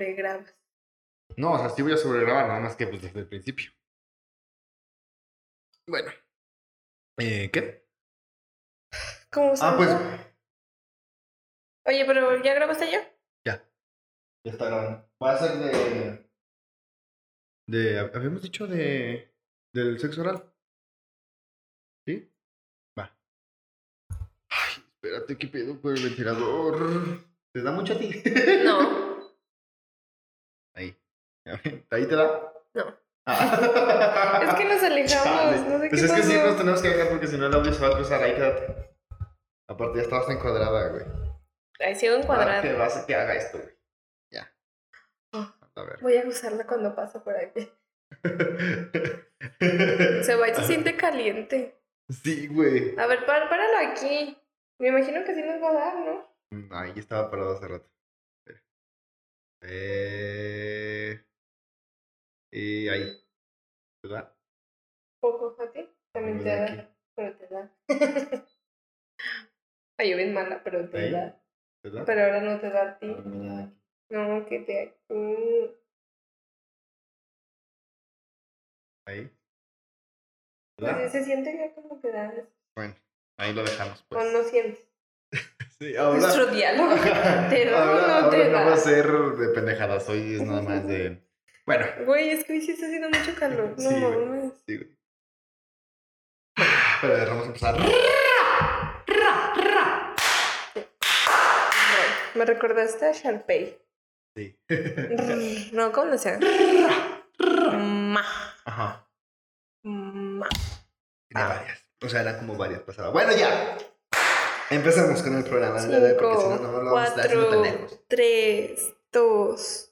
sobregrabas. No, o sea, sí voy a sobregrabar, nada más que pues desde el principio. Bueno. Eh, ¿Qué? ¿Cómo Ah, pues. Oye, pero ¿ya grabaste ya? Ya. Ya está grabando. Va a ser de. De. Habíamos dicho de. Del sexo oral. ¿Sí? Va. Ay, espérate, ¿qué pedo con el ventilador? ¿Te da mucho a ti? No. Ahí. ¿Ahí te da? No. Ah. Es que nos alejamos, Chale. no sé Pues qué es que sí nos tenemos que alejar porque si no el audio se va a cruzar. Ahí quédate. Aparte ya estabas encuadrada, güey. Ahí sigo Va, encuadrado. Que vas a que haga esto, güey. Ya. Ah. A ver. Voy a usarla cuando pasa por aquí. Se va y se siente caliente. Sí, güey. A ver, pár- páralo aquí. Me imagino que sí nos va a dar, ¿no? Mm, Ahí estaba parado hace rato. Espera. Eh... Y ahí. ¿Verdad? Poco a ti. También te da. Pero te da. Ay, yo bien mala, pero te Ahí. da. ¿Verdad? Pero ahora no te da a ti. No, que te. Mm, Ahí. Pues ¿Verdad? se siente ya como que da. Bueno, ahí lo dejamos, O pues. no sientes. Sí, ahora. Nuestro diálogo. ¿Te da ahora, no ahora te no da? va a ser de pendejadas, hoy es nada más de. Bueno, Güey, es que hoy sí está haciendo mucho calor. No Sí, mames. sí, güey. Pero vamos a empezar. Me recordaste a Sharpay. Sí. No, ¿cómo lo hacía? Ma. Ajá. Ma. Tiene varias. O sea, eran como varias pasadas. Bueno, ya. Empecemos con el programa hoy, porque si no, no Cinco, lo vamos a estar haciendo tan cuatro, lejos. tres, dos.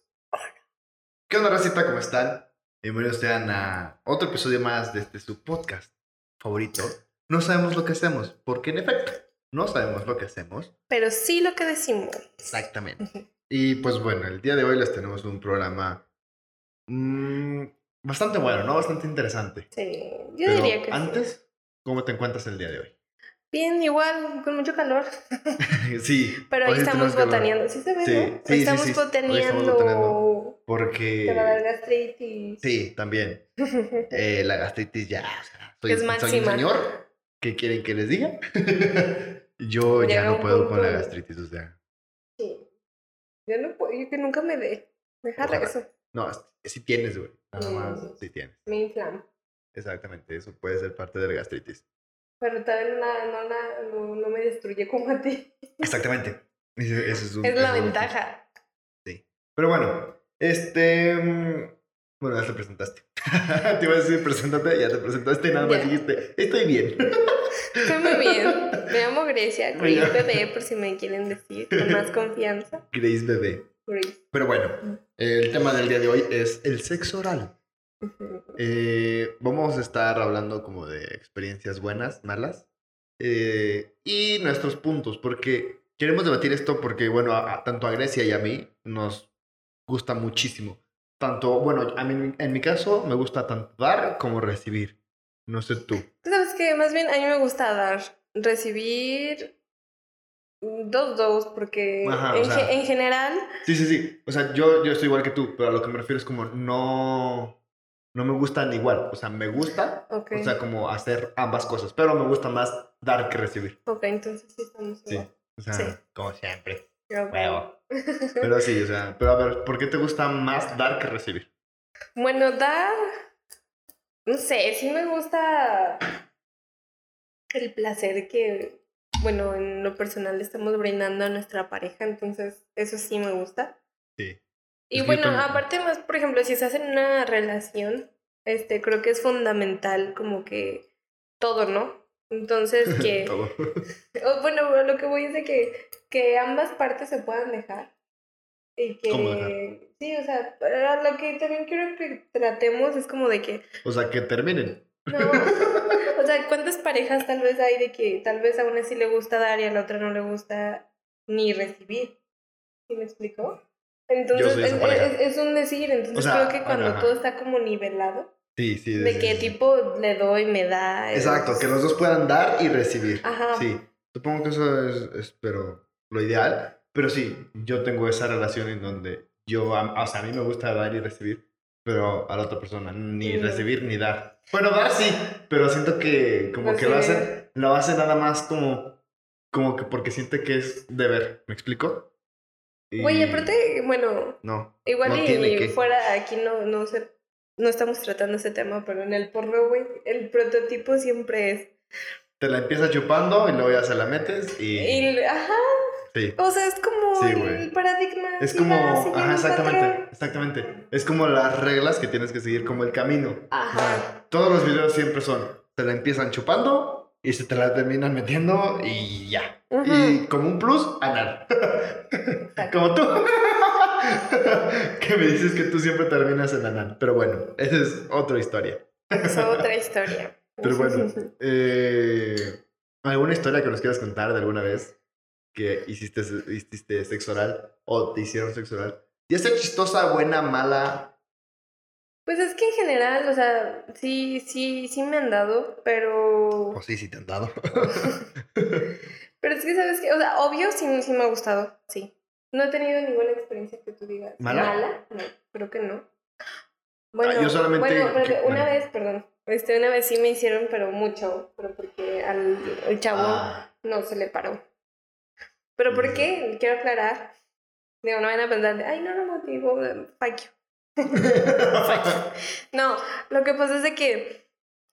¿Qué onda, racita? ¿Cómo están? Bienvenidos sean a otro episodio más de este su podcast favorito. No sabemos lo que hacemos, porque en efecto, no sabemos lo que hacemos. Pero sí lo que decimos. Exactamente. Y pues bueno, el día de hoy les tenemos un programa mm, bastante bueno, ¿no? Bastante interesante. Sí, yo Pero diría que sí. antes, ¿cómo te encuentras el día de hoy? Bien, igual, con mucho calor. sí. Pero hoy ahí estamos botaneando. ¿Sí se ve, Sí, no? sí, Hoy estamos sí, hoy estamos botaneando. botaneando. Te va a dar Porque... gastritis. Sí, también. Eh, la gastritis ya, o sea, soy, Es soy un máxima. señor. ¿Qué quieren que les diga? Yo ya no puedo con la gastritis, o sea. Sí. Yo no puedo, yo que nunca me dé. Ojalá. eso. No, sí tienes, güey. Nada Mm. más, sí tienes. Me inflamo. Exactamente, eso puede ser parte de la gastritis. Pero no, la- no, no, me destruye como a ti. Exactamente. Ese es, un- Es la eso un- ventaja. Pero bueno, este. mm, Bueno, ya te presentaste. te iba a decir, preséntate, ya te presentaste y nada más Ya. dijiste, estoy bien. Estoy muy bien. Me llamo Grecia, Grace. Bebé, por si me quieren decir con más confianza. Grace bebé. Grace. Pero bueno, el tema del día de hoy es el sexo oral. Eh, vamos a estar hablando como de experiencias buenas, malas eh, y nuestros puntos, porque queremos debatir esto porque, bueno, a- a- tanto a Grecia y a mí nos gusta muchísimo. Tanto, bueno, a mí, en mi caso me gusta tanto dar como recibir. No sé tú. ¿Sabes qué? Más bien a mí me gusta dar, recibir dos, dos, porque Ajá, o en, sea- ge- en general, Sí, sí, sí. O sea, yo, yo estoy igual que tú, pero a lo que me refiero es como no, no me gustan igual. O sea, me gusta, o sea, como hacer ambas cosas, pero me gusta más dar que recibir. ok, entonces sí estamos Sí. igual. O sea, Sí. como siempre. Huevo. Pero sí, o sea, pero a ver, ¿por qué te gusta más dar que recibir? Bueno, dar, no sé, sí me gusta el placer que, bueno, en lo personal le estamos brindando a nuestra pareja, entonces eso sí me gusta. Sí. Y Es bueno, aparte más, por ejemplo, si estás en una relación, este, creo que es fundamental como que todo, ¿no? Entonces que, Todo. bueno, lo que voy es de que, que ambas partes se puedan dejar. Y que, ¿Cómo dejar? sí, o sea, lo que también quiero que tratemos es como de que, O sea, que terminen. no, o sea, ¿cuántas parejas tal vez hay de que tal vez a una sí le gusta dar y a la otra no le gusta ni recibir? ¿Sí me explico? Entonces, es, es- es un decir, entonces O sea, creo que cuando ajá. todo está como nivelado, Sí, sí. de sí, sí, sí. tipo le doy, me da. Exacto, es- que los dos puedan dar y recibir. Ajá. Sí, supongo que eso es, pero lo ideal. Pero sí, yo tengo esa relación en donde yo, o sea, a mí me gusta dar y recibir, pero a la otra persona, ni Mm. recibir ni dar. Bueno, dar sí, pero siento que como que lo Recibir. hace, lo hace nada más como, como que porque siente que es deber, ¿me explico? Y- Güey, aparte, bueno, No. igual No y, que. fuera aquí no, no sé, no estamos tratando ese tema, pero en el porno, güey, el prototipo siempre es. Te la empiezas chupando y luego ya se la metes y... Y, ajá, Sí. o sea, es como Sí, el paradigma. Es como, ajá, exactamente, patrón. exactamente. Es como las reglas que tienes que seguir, como el camino. Ajá. Todos los videos siempre son, te la empiezan chupando y se te la terminan metiendo y ya. Y como un plus, anal. como tú. que me dices que tú siempre terminas en anal. Pero bueno, esa es otra historia. Es otra historia. Pero bueno, eh, ¿alguna historia que nos quieras contar de alguna vez que hiciste, hiciste sexo oral o te hicieron sexo oral? Ya sea chistosa, buena, mala. Pues es que en general, o sea, sí, sí, sí me han dado, pero. O sí, sí te han dado. Pero es que, ¿sabes qué? O sea, obvio sí, sí me ha gustado, sí. No he tenido ninguna experiencia que tú digas. ¿Mala? No, creo que no. Bueno, Ah, yo solamente- bueno, que- una bueno. vez, perdón. Este, una vez sí me hicieron, pero mucho. Pero porque al, al chavo Ah. no se le paró. ¿Pero por qué? Quiero aclarar. Digo, no van a pensar de, ay, no, no motivo, fuck you. No, lo que pasa es de que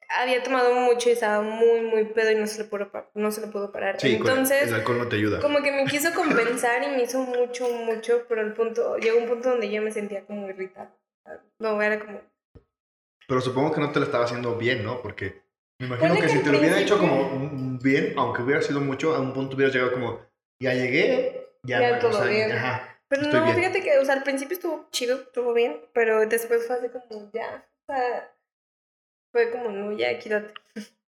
había tomado mucho y estaba muy, muy pedo y no se le pudo, no se le pudo parar. Sí, Entonces, el alcohol no te ayuda. como que me quiso compensar y me hizo mucho, mucho, pero el punto, llegó un punto donde yo me sentía como irritada. No, era como, Pero supongo que no te lo estaba haciendo bien, ¿no? Porque me imagino que que si te lo hubiera hecho como bien, aunque hubiera sido mucho, a un punto hubieras llegado como, ya llegué, ya, Ya o todo sea, bien. Ajá. Pero Estoy no, bien. fíjate que, o sea, al principio estuvo chido, estuvo bien, pero después fue así como, ya, o sea, fue como, no, ya, quítate.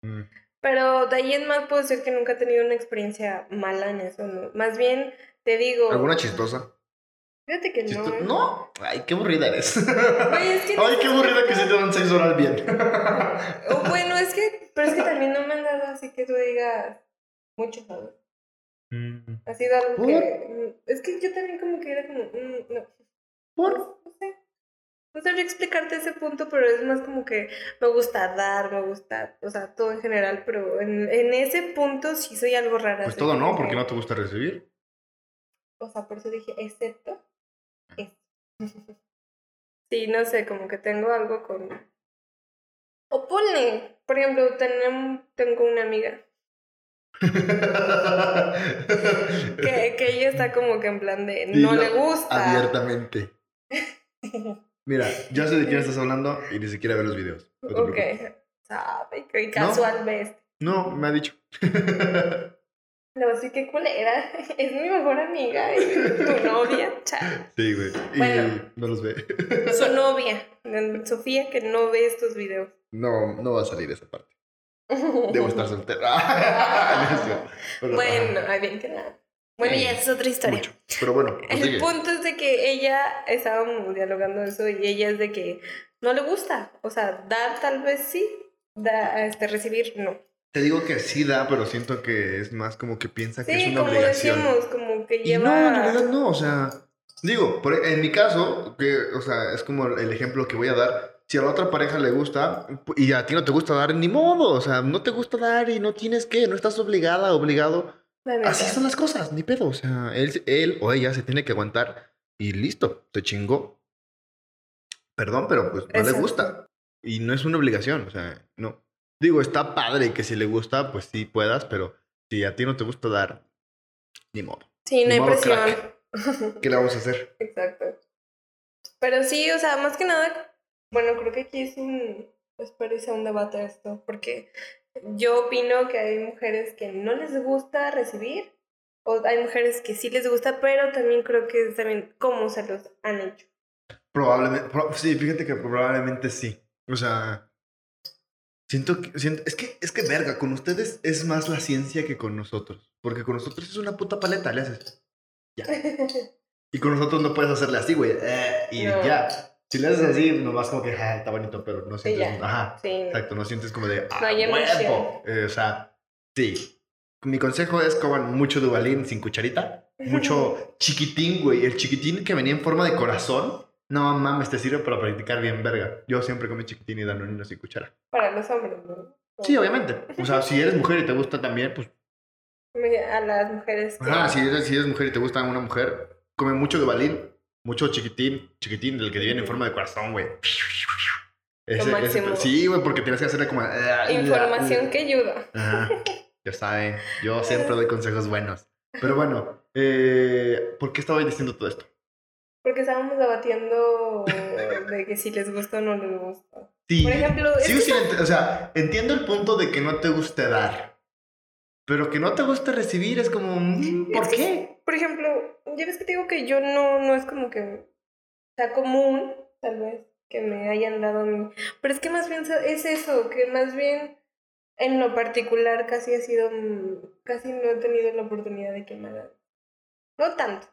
Mm. Pero de ahí en más puedo decir que nunca he tenido una experiencia mala en eso, ¿no? Más bien, te digo... ¿Alguna chistosa? Fíjate que Chisto- no. No. Ay, qué aburrida eres. Es que Ay, qué aburrida que se te dan sexo oral bien. Bueno, es que, pero es que también no me han dado así que tú digas mucho, ¿sabes? Mm. Ha sido algo ¿Por? que... mm, Es que yo también como que era como, mm, no. ¿Por? No sé. No sabría explicarte ese punto, pero es más como que me gusta dar, me gusta, o sea, todo en general, pero en, en ese punto sí soy algo rara. Pues todo no, porque que- no te gusta recibir. O sea, por eso dije, excepto esto. sí, no sé, como que tengo algo con... O ponle, por ejemplo, tenemos, tengo una amiga que, que ella está como que en plan de no le gusta. Abiertamente. Mira, yo sé de quién estás hablando y ni siquiera ve los videos. No te ok, sabe, que casualmente. No, me ha dicho. No, así que culera, es mi mejor amiga y tu novia, chale. sí, güey. Y Bueno. no los ve. Su novia, Sofía, que no ve estos videos. No, no va a salir esa parte. Debo estar. Pero, Bueno, ay, bien que nada. Bueno, Sí, ya esa es otra historia. mucho. Pero bueno, pues El sigue. punto es de que ella estábamos dialogando eso y ella es de que no le gusta. O sea, dar tal vez sí, da, este, recibir no. Te digo que sí da, pero siento que es más como que piensa que es Sí, una como obligación. decíamos, como que Y lleva. no, en realidad no, o sea, digo, por- en mi caso, que, o sea, es como el ejemplo que voy a dar. Si a la otra pareja le gusta y a ti no te gusta dar, ni modo, o sea, no te gusta dar y no tienes que, no estás obligada, obligado. Así son las cosas, ni pedo, o sea, él, él o ella se tiene que aguantar y listo, te chingó. Perdón, pero pues no le gusta. Y no es una obligación, o sea, no. Digo, está padre que si le gusta, pues sí puedas, pero si a ti no te gusta dar, ni modo. Sí, no hay presión. ¿Qué le vamos a hacer? Exacto. Pero sí, o sea, más que nada, bueno, creo que aquí es un, y sea un debate esto, porque yo opino que hay mujeres que no les gusta recibir, o hay mujeres que sí les gusta, pero también creo que es también cómo se los han hecho. Probablemente, pro- sí, fíjate que probablemente sí. O sea, siento que, siento, es que, es que verga, con ustedes es más la ciencia que con nosotros. Porque con nosotros es una puta paleta, le haces. Ya. Y con nosotros no puedes hacerle así, güey. eh, y No. ya. Si le haces así, nomás como que, ah, está bonito, pero no sientes. ya. Ajá. sí, no. Exacto, no sientes como de. Ah, hay huevo". Eh, o sea, sí. mi consejo es coman mucho Dubalín sin cucharita. Mucho chiquitín, güey. El chiquitín que venía en forma de corazón. No mames, te sirve para practicar bien verga. Yo siempre comí chiquitín y danonino sin cuchara. Para los hombres, ¿no? Sí, obviamente. O sea, si eres mujer y te gusta también, pues... A las mujeres. que- Ajá, si eres, si eres mujer y te gusta una mujer, come mucho Dubalín. Mucho chiquitín, chiquitín, del que viene en forma de corazón, güey. Ese- ese- máximo. sí, güey, porque tienes que hacerle como... ah, Información que ayuda. Ajá. Ya saben, yo siempre doy consejos buenos. Pero bueno, eh, ¿por qué estaba diciendo todo esto? Porque estábamos debatiendo de que si les gusta o no les gusta. Sí, Por ejemplo, sí, sí, o sea, entiendo el punto de que no te guste dar. Pero que no te guste recibir es como, mm, ¿por Es qué? Por ejemplo, ya ves que te digo que yo no, no es como que sea común, tal vez, que me hayan dado a mí. Pero es que más bien es eso, que más bien en lo particular casi ha sido, mm, casi no he tenido la oportunidad de que me hagan. No tanto,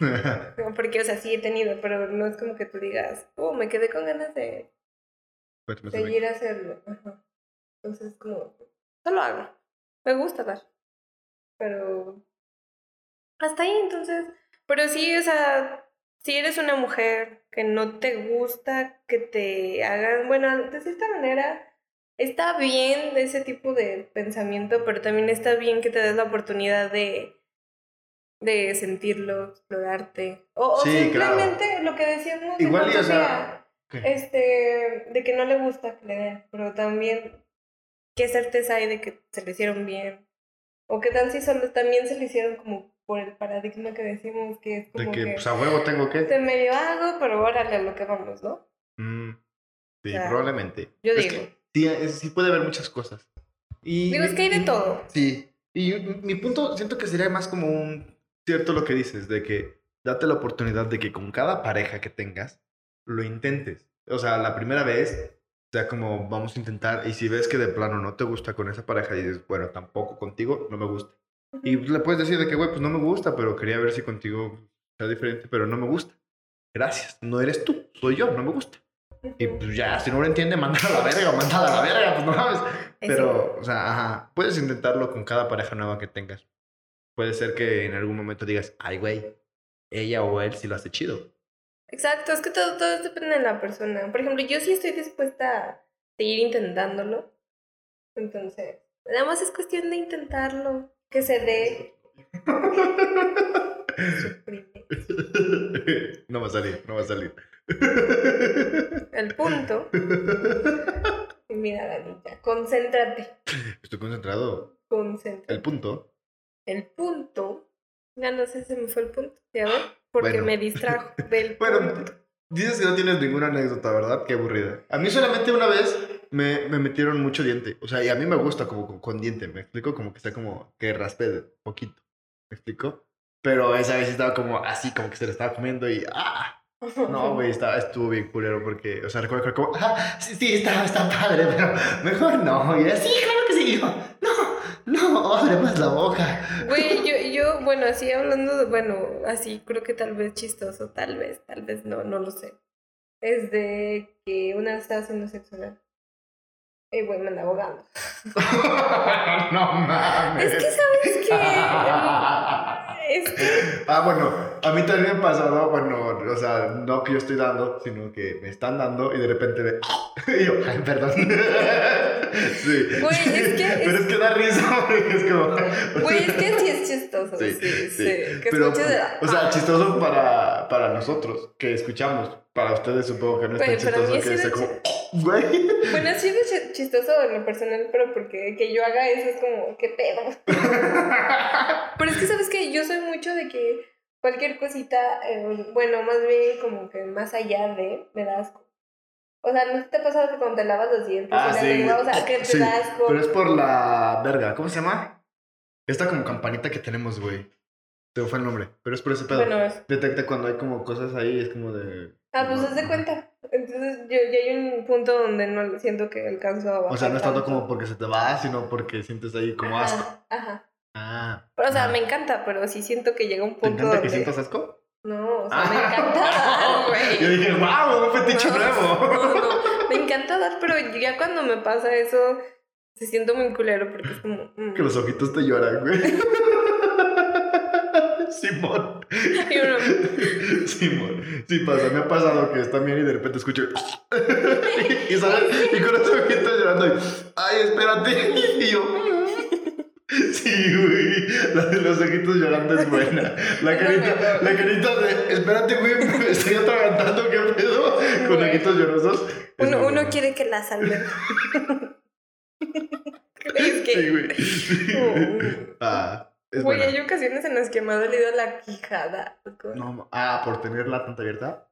no, porque, o sea, sí he tenido, pero no es como que tú digas, oh, me quedé con ganas de Pues, sube. seguir a hacerlo. Ajá. Entonces, como, no lo hago. Me gusta dar. Pero. Hasta ahí, entonces. Pero sí, o sea, si eres una mujer que no te gusta que te hagan. Bueno, de cierta manera. Está bien ese tipo de pensamiento, pero también está bien que te des la oportunidad de, de sentirlo, explorarte. O, o Sí, claro. simplemente lo que decíamos. Igual y, o sea, este, de que no le gusta que le den, pero también qué certeza hay de que se le hicieron bien. O qué tal si solo también se le hicieron como por el paradigma que decimos que es De como que, que, pues a huevo tengo que. te medio hago, pero órale a lo que vamos, ¿no? Mm, sí, O sea, probablemente. yo Es digo. que sí, sí puede haber muchas cosas. Y, Digo, es que hay de y- todo. Sí. Y yo- mi punto siento que sería más como un cierto lo que dices, de que date la oportunidad de que con cada pareja que tengas, lo intentes. O sea, la primera vez, sea como vamos a intentar, y si ves que de plano no te gusta con esa pareja y dices, bueno, tampoco contigo, no me gusta. Y pues, le puedes decir de que, güey, pues no me gusta, pero quería ver si contigo sea diferente, pero no me gusta. Gracias, no eres tú, soy yo, no me gusta. Y pues ya, si no lo entiende, mándalo a la verga, mándalo a la verga, pues no mames. Pero, o sea, ajá, puedes intentarlo con cada pareja nueva que tengas. Puede ser que en algún momento digas, ay, güey, ella o él sí lo hace chido. Exacto, es que todo, todo depende de la persona. Por ejemplo, yo sí estoy dispuesta a seguir intentándolo. Entonces, nada más es cuestión de intentarlo. Que se dé. No va a salir, no va a salir. El punto. Y mira, Danita, concéntrate. Estoy concentrado. Concéntrate. El punto. El punto. Ya no sé si me fue el punto. ¿Ya ven? Porque Bueno. me distrajo del Bueno, punto. Dices que no tienes ninguna anécdota, ¿verdad? Qué aburrida. A mí solamente una vez me, me metieron mucho diente. O sea, y a mí me gusta como con, con diente. Me explico como que está como que raspe poquito. ¿Me explico? Pero esa vez estaba como así, como que se le estaba comiendo y ¡ah! No, güey, estuvo bien culero porque, o sea, recuerdo que como, ah, sí, sí, está, está padre, pero mejor no. Y era, sí, claro que sí. Yo, no, abre más la boca. Güey, yo, yo, bueno, así hablando, de, bueno, así creo que tal vez chistoso, tal vez, tal vez no, no lo sé. Es de que una vez estaba haciendo sexo. Y güey, me anda ahogando. no mames. Es que, ¿sabes qué? Es que, Ah, bueno, a mí también me ha pasado, bueno, o sea, no que yo estoy dando, sino que me están dando y de repente me... Y yo, ay, perdón. Sí. Güey, es que- Pero es que da risa, porque es como... güey, es que sí es chistoso. Sí, sí. sí. Que Pero, o sea, chistoso para, para nosotros, que escuchamos. Para ustedes supongo que no es tan chistoso sí que sea como... Güey. Bueno, sí es chi- chistoso en lo personal, pero porque que yo haga eso es como, ¿qué pedo? Pero es que, ¿sabes que Yo soy mucho de que cualquier cosita, eh, bueno, más bien como que más allá de, me da asco. O sea, ¿no te ha pasado que cuando te lavas los dientes Ah, sí. lengua, o sea, que te Sí, da asco? Pero es por la verga. ¿Cómo se llama? Esta como campanita que tenemos, güey. Te fue el nombre. Pero es por ese pedo. Bueno, es- Detecta cuando hay como cosas ahí, es como de. Ah, pues haz de cuenta. Entonces, yo ya hay un punto donde no siento que alcanzo a bajar O sea, no es tanto tanto. como porque se te va, sino porque sientes ahí como Ajá, asco. Ajá. Ah. Pero, o sea, ah. me encanta, pero sí siento que llega un ¿Te punto encanta que sientas asco? No, o sea, me encanta dar, güey. Yo dije, wow, un fetiche No, nuevo. no, no, me encanta dar, pero ya cuando me pasa eso, Se siento muy culero porque es como. mm. Que los ojitos te lloran, güey. Simón. Y Simón. Sí pasa, me ha pasado que están bien y de repente escucho. y, sale, y con los ojitos llorando. y, Ay, espérate. Y yo. Sí, güey. La de los ojitos llorando es buena. La carita, la carita de. Espérate, güey. Me estoy atragantando. ¿Qué pedo? Con Güey. ojitos llorosos. uno, uno quiere que la salven. es que. Sí, güey. Sí. Oh. Ah, es Güey, buena. hay ocasiones en las que me ha dolido la quijada. loco. No, ah, por tenerla tanta abierta.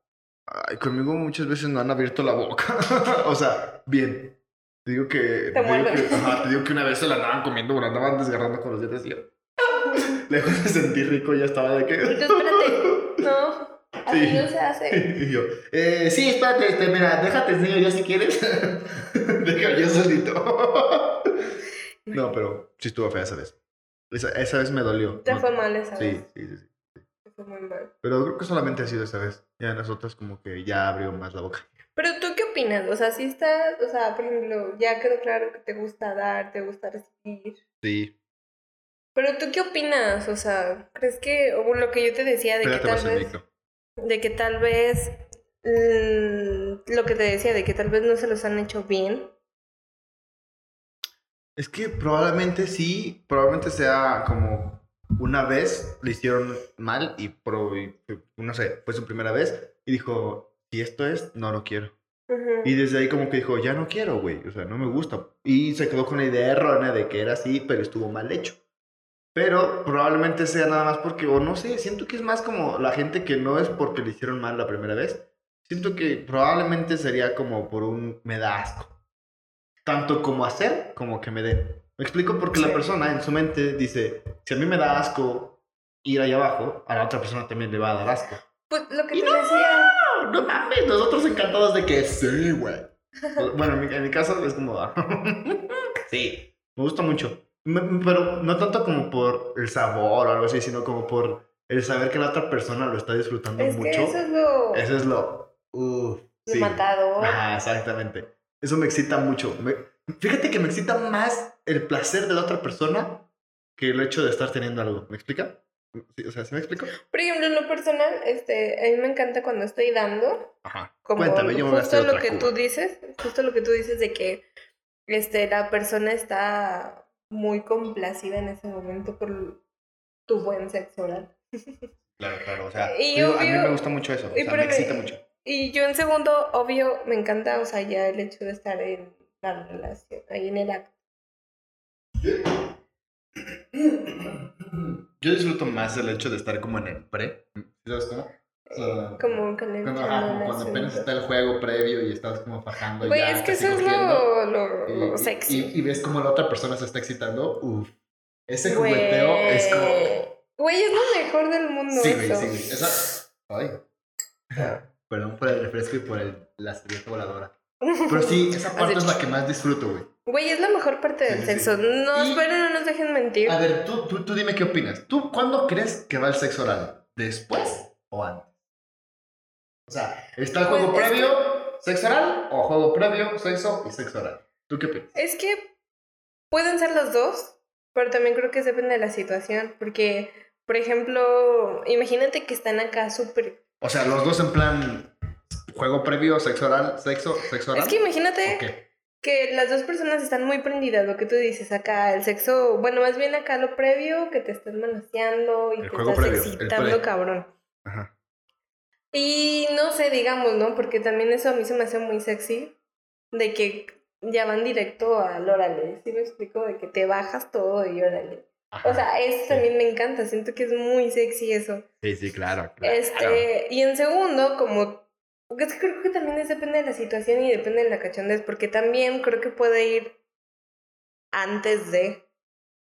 Ay, conmigo muchas veces no han abierto la boca. o sea, bien. Te digo que. Te, digo que ajá, te digo que una vez se la andaban comiendo, la andaban desgarrando con los dientes y yo. Lejos de sentir rico, ya estaba de que. Espérate. No, así Sí. no se hace. y yo, eh, sí, espérate, este, mira, déjate enseño yo si quieres. Deja yo solito. no, pero sí estuvo fea esa vez. Esa, esa vez me dolió. Te No- fue mal esa Sí, vez. sí, sí, sí. Te fue muy mal. Pero creo que solamente ha sido esa vez. Ya en las otras como que ya abrió más la boca. Pero tú opinas? O sea, si estás, o sea, por ejemplo, ya quedó claro que te gusta dar, te gusta recibir. Sí. Pero tú qué opinas? O sea, ¿crees que, o lo que yo te decía de que tal vez, de que tal vez, mm, lo que te decía, de que tal vez no se los han hecho bien? Es que probablemente sí, probablemente sea como una vez le hicieron mal y, pro- y, no sé, fue su primera vez y dijo, si esto es, no lo quiero. Ujú. Y desde ahí como que dijo, ya no quiero, güey, o sea, no me gusta. Y se quedó con la idea errónea de que era así, pero estuvo mal hecho. Pero probablemente sea nada más porque, o no sé, siento que es más como la gente que no es porque le hicieron mal la primera vez. Siento que probablemente sería como por un me da asco. Tanto como hacer como que me den. Me explico porque la Sí. persona en su mente dice, si a mí me da asco ir allá abajo, a la otra persona también le va a dar asco. Pues lo que Y te no, decía, no, mames, nosotros encantados de que sí, güey. Bueno, en mi, en mi caso es como, ah, sí, me gusta mucho. Me- Pero no tanto como por el sabor o algo así, sino como por el saber que la otra persona lo está disfrutando es mucho. que eso es lo, Eso es lo. Uf, sí. matador. Ajá, exactamente. Eso me excita mucho. Me- fíjate que me excita más el placer de la otra persona que el hecho de estar teniendo algo. ¿Me explica? Sí, o sea, ¿se me explica? Por ejemplo, en lo personal, este, a mí me encanta cuando estoy dando, Ajá. como Cuéntame, yo me voy a hacer justo lo otra que cuba. tú dices, justo lo que tú dices de que este, la persona está muy complacida en ese momento por tu buen sexo oral. Claro, claro. O sea, Y digo, a mí obvio- me gusta mucho eso. O sea, me me- excita mucho. Y yo en segundo, obvio, me encanta, o sea, ya el hecho de estar en la relación, ahí en el acto. Yo disfruto más el hecho de estar como en el pre. ¿Sabes cómo? Sea, Como cuando, como cuando apenas está el juego previo y estás como fajando. Güey, ya es que eso es lo, lo, y- lo y- sexy. Y, y ves como la otra persona se está excitando. Uf. Ese Güey. jugueteo es como. Güey, es lo mejor del mundo Sí, güey, sí, güey. Esa. Ay. Perdón por el refresco y por el, la servilleta voladora. Pero sí, esa parte Así. es la que más disfruto, güey. Güey, es la mejor parte del Sí, sexo. sí. No, Y- esperen, no nos dejen mentir. A ver, tú, tú, tú dime qué opinas. ¿Tú cuándo crees que va el sexo oral? ¿Después o antes? O sea, ¿está el juego Pues, es previo, sexo oral? ¿O juego previo, sexo y sexo oral? ¿Tú qué opinas? Es que pueden ser los dos, pero también creo que depende de la situación. Porque, por ejemplo, imagínate que están acá súper. O sea, los dos en plan juego previo, sexo oral, sexo, sexo oral. Es que imagínate que las dos personas están muy prendidas, lo que tú dices acá, el sexo, bueno, más bien acá lo previo, que te estás manoseando y El te juego estás previo, excitando, cabrón. Ajá. Y no sé, digamos, ¿no? Porque también eso a mí se me hace muy sexy, de que ya van directo al órale, ¿sí me explico? De que te bajas todo y órale. Ajá. O sea, eso también me encanta, siento que es muy sexy eso. sí, sí, claro. claro. Este, y en segundo, como, es que creo que también es depende de la situación y depende de la cachondez, porque también creo que puede ir antes de,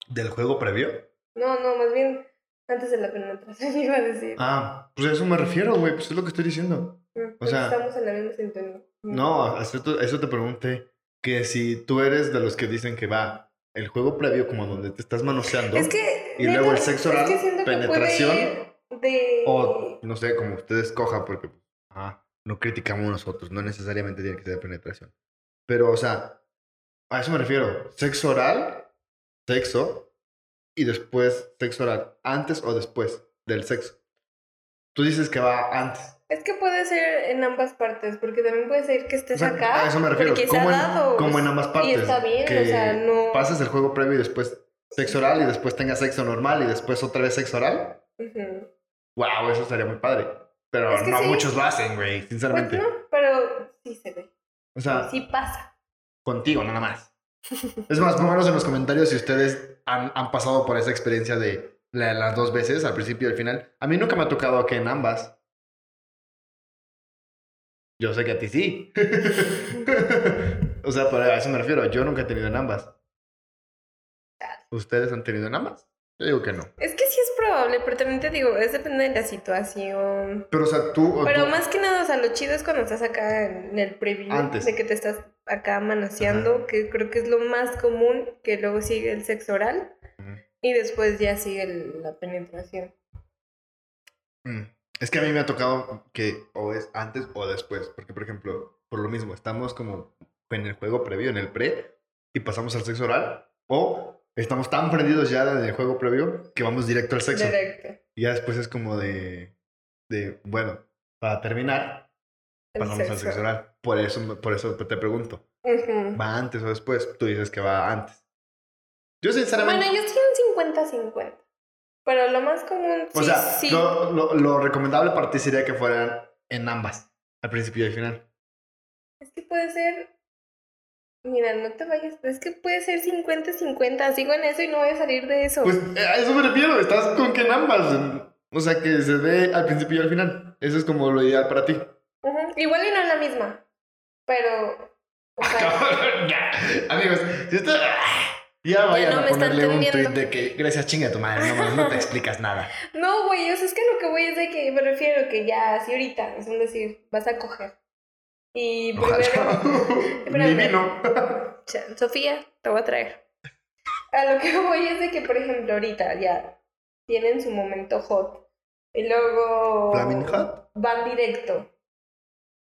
¿Del juego previo? no, no, más bien antes de la penetración iba a decir. Ah, pues a eso me refiero, güey. Pues es lo que estoy diciendo. Mm, o sea- estamos en la misma sintonía. No, a eso, te- pregunté. Que si tú eres de los que dicen que va el juego previo, como donde te estás manoseando, Es que. Y luego el sexo oral, es que penetración, de. o no sé, como ustedes cojan, porque ah, no criticamos nosotros, no necesariamente tiene que ser penetración. Pero, o sea, A eso me refiero. Sexo oral, sexo, y después sexo oral. Antes o después del sexo. Tú dices que va antes. Es que puede ser en ambas partes, porque también puede ser que estés O sea, acá. a eso me refiero. Como en, dado. como en ambas partes. Y está bien, que o sea, no. Pases el juego previo y después sexo oral y después tengas sexo normal y después otra vez sexo oral. Wow, eso estaría muy padre. Pero Es que no sí. muchos lo hacen, güey, Pues sinceramente. no, pero sí se ve. O sea, Sí pasa. contigo nada más. Es más, pónganos en los comentarios si ustedes han, han pasado por esa experiencia de la- las dos veces, al principio y al final. A mí nunca me ha tocado que en ambas. Yo sé que a ti sí. o sea, pero a eso me refiero. Yo nunca he tenido en ambas. ¿Ustedes han tenido en ambas? Yo digo que no. Es que sí probable, pero también te digo, es depende de la situación. Pero, o sea, tú... o Pero tú- más que nada, o sea, lo chido es cuando estás acá en el preview, Antes. de que te estás acá manoseando, que creo que es lo más común, que luego sigue el sexo oral Ujú. y después ya sigue el- la penetración. Mm. Es que a mí me ha tocado que o es antes o después. Porque, por ejemplo, por lo mismo, estamos como en el juego previo, en el pre, y pasamos al sexo oral. O estamos tan prendidos ya en el juego previo que vamos directo al sexo. Directo. Y ya después es como de, de bueno, para terminar, El pasamos al sexo oral. Por eso, por eso te pregunto, Ujú. ¿va antes o después? Tú dices que va antes. Yo sinceramente... Bueno, yo estoy en 50-50. Pero lo más común, o sí, sea, sí. Lo, lo- lo recomendable para ti sería que fueran en ambas, al principio y al final. Es que puede ser. Mira, no te vayas. Es que puede ser 50-50. Sigo en eso y no voy a salir de eso. Pues eh, a eso me refiero, estás con que en ambas. O sea, que se ve al principio y al final. Eso es como lo ideal para ti. Ujú. Igual y no es la misma. Pero. O sea, ya, amigos, si usted... Ya vayan no a ponerle un tweet de que gracias chinga a tu madre, no, no te explicas nada. no, güey. O sea, es que lo que voy es de que me refiero que ya, así ahorita, es un decir, vas a coger. Y primero. Vino. Cha- Sofía, te voy a traer. A lo que voy es de que, por ejemplo, ahorita ya tienen su momento hot. Y luego Flaming Hot. van directo.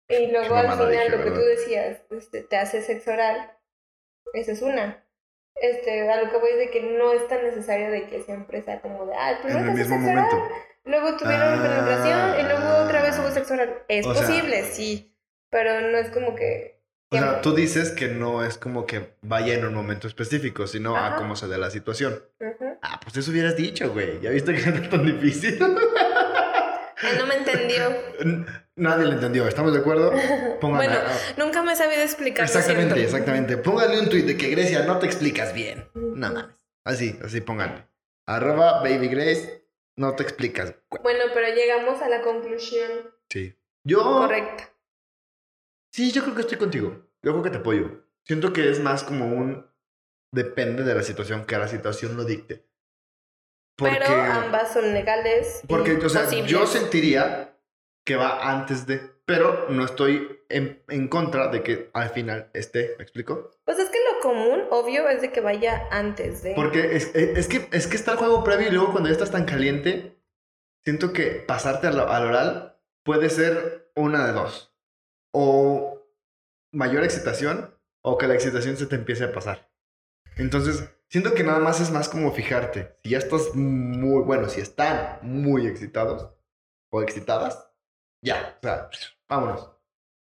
Y luego al final dije, lo que tú decías, este, te hace sexo oral. Esa es una. Este, a lo que voy es de que no es tan necesario de que siempre sea como de, ah, primero En el mismo sexo oral, luego tuvieron Ah. penetración y luego otra vez hubo sexo oral. Es O sea- posible, sí, pero no es como que... O sea, tú dices que no es como que vaya en un momento específico, sino a cómo se dé la situación. Ah, pues eso hubieras dicho, güey. Ya viste que no es tan difícil. Él no me entendió. Nadie lo entendió, ¿estamos de acuerdo? Pónganle- Bueno, ah, Nunca me he sabido explicar. exactamente, exactamente. Póngale un tweet de que Grecia no te explicas bien. No mames. Así, así pónganle. Arroba baby Grace, no te explicas. Bueno, pero llegamos a la conclusión Sí. Yo. correcta. Sí, yo creo que estoy contigo. Yo creo que te apoyo. Siento que es más como un. Depende de la situación, que la situación lo dicte. Porque. Pero ambas son legales. Porque, o sea, yo sentiría que va antes de, pero no estoy en, en contra de que al final esté, ¿me explico? Pues es que lo común, obvio, es de que vaya antes de. Porque es, es- es que, es que está el juego previo y luego cuando ya estás tan caliente, siento que pasarte al, al oral puede ser una de dos. O mayor excitación o que la excitación se te empiece a pasar. Entonces, siento que nada más es más como fijarte. Si ya estás muy, bueno, si están muy excitados o excitadas, ya, o sea, vámonos.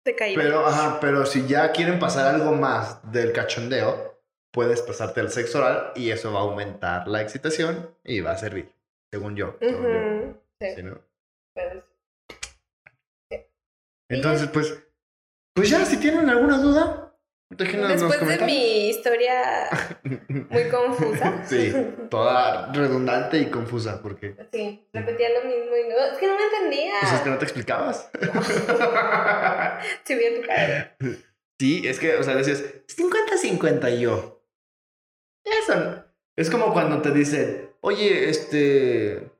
Te caí. Pero, ajá, pero si ya quieren pasar algo más del cachondeo, puedes pasarte al sexo oral y eso va a aumentar la excitación y va a servir, según yo. según yo. Ujú, sí, ¿Sí, no? pero- Entonces, pues, pues ya, si tienen alguna duda, déjenos los Después de mi historia muy confusa. Sí, toda redundante y confusa, porque Sí, repetía lo mismo y no. Es que no me entendía. pues es que no te explicabas. Vi tu cara. sí, es que, o sea, decías 50-50 y yo. Eso no- es como cuando te dicen, oye, este,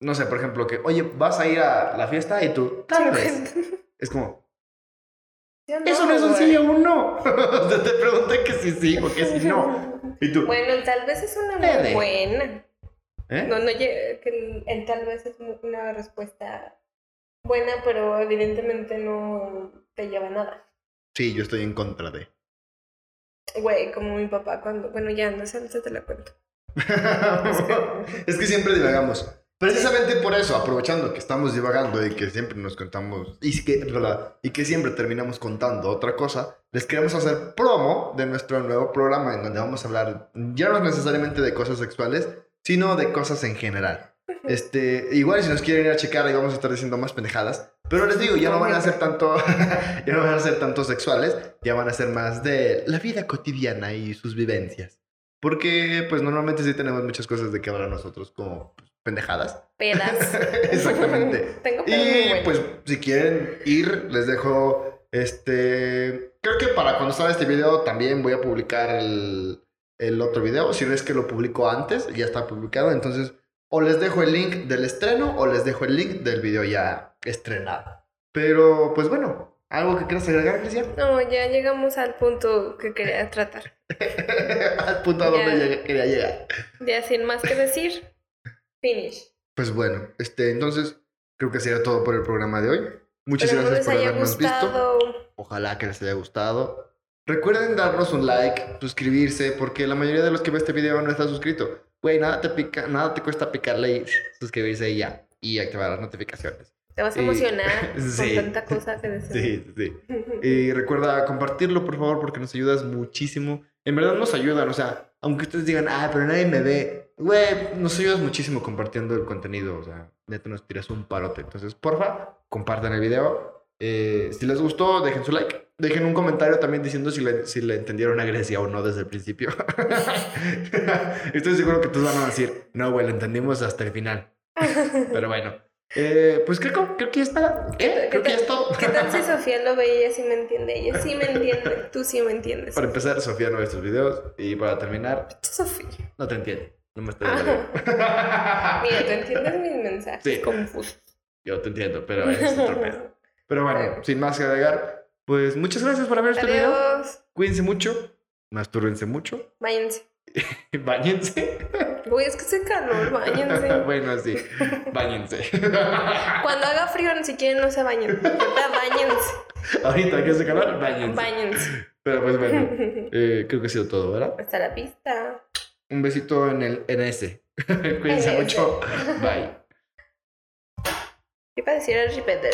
no sé, por ejemplo, que, oye, vas a ir a la fiesta y tú, tal vez. Es como, eso no es un güey. sí o un no. te pregunté que sí sí o que sí no. Y tú, Bueno, el tal vez es una muy buena. ¿eh? No, no, que el, tal vez es una respuesta buena, pero evidentemente no te lleva a nada. Sí, yo estoy en contra de. Güey, como mi papá cuando. Bueno, ya no sé, te la cuento. es que siempre divagamos. Precisamente por eso, aprovechando que estamos divagando y que siempre nos contamos, y que, y que siempre terminamos contando otra cosa, les queremos hacer promo de nuestro nuevo programa en donde vamos a hablar ya no necesariamente de cosas sexuales, sino de cosas en general. Este, igual si nos quieren ir a checar, ahí vamos a estar diciendo más pendejadas. Pero les digo, ya no van a ser tanto, ya no van a ser tanto sexuales, ya van a ser más de la vida cotidiana y sus vivencias. Porque, pues, normalmente sí tenemos muchas cosas de que hablar nosotros como pues, pendejadas. Pedas. Exactamente. Tengo y, pues, si quieren ir, les dejo, este... Creo que para cuando salga este video también voy a publicar el, el otro video. Si no es que lo publico antes, ya está publicado. Entonces, o les dejo el link del estreno o les dejo el link del video ya estrenado. Pero, pues bueno, ¿Algo que quieras agregar, Cristian? No, ya llegamos al punto que quería tratar. al punto a donde quería llegar. Ya sin más que decir, finish. Pues bueno, este, entonces creo que sería todo por el programa de hoy. Muchas gracias por habernos visto. Ojalá que les haya gustado. Recuerden darnos un like, suscribirse, porque la mayoría de los que ven este video no está suscrito. Güey, nada te pica, nada te cuesta picarle y suscribirse y ya. Y activar las notificaciones. Te vas a emocionar con tanta cosa que decir. Sí, sí. y recuerda compartirlo, por favor, porque nos ayudas muchísimo. En verdad nos ayudan, o sea, aunque ustedes digan, ah, pero nadie me ve. Güey, nos ayudas muchísimo compartiendo el contenido, o sea, neta nos tiras un parote. Entonces, porfa, compartan el video. Eh, si les gustó, dejen su like. Dejen un comentario también diciendo si le, si le entendieron a Grecia o no desde el principio. Estoy seguro que todos van a decir, no, güey, lo entendimos hasta el final. Pero bueno. Eh, pues creo, creo que ya está. ¿Qué? Creo que ya está. ¿Qué tal si Sofía lo ve y ella sí me entiende? Ella sí me entiende. Tú sí me entiendes. Para empezar, Sofía no ve estos videos. Y para terminar. Sofía. No te entiende. No me estoy Mira, tú entiendes mis mensajes sí. confusos. Yo te entiendo, pero es otro pedo. Pero bueno, sin más que agregar, pues muchas gracias por haber este video. Cuídense mucho. Mastúrbense mucho. Váyanse. Báñense. Uy, es que hace calor, báñense. bueno, sí, báñense. Cuando haga frío, si quieren, no se bañen. Báñense. Ahorita que hace calor, báñense. Báñense. Pero pues bueno, eh, creo que ha sido todo, ¿verdad? Hasta la pista. Un besito en el en ese. Cuídense mucho. Bye. ¿Qué para decir el repetir?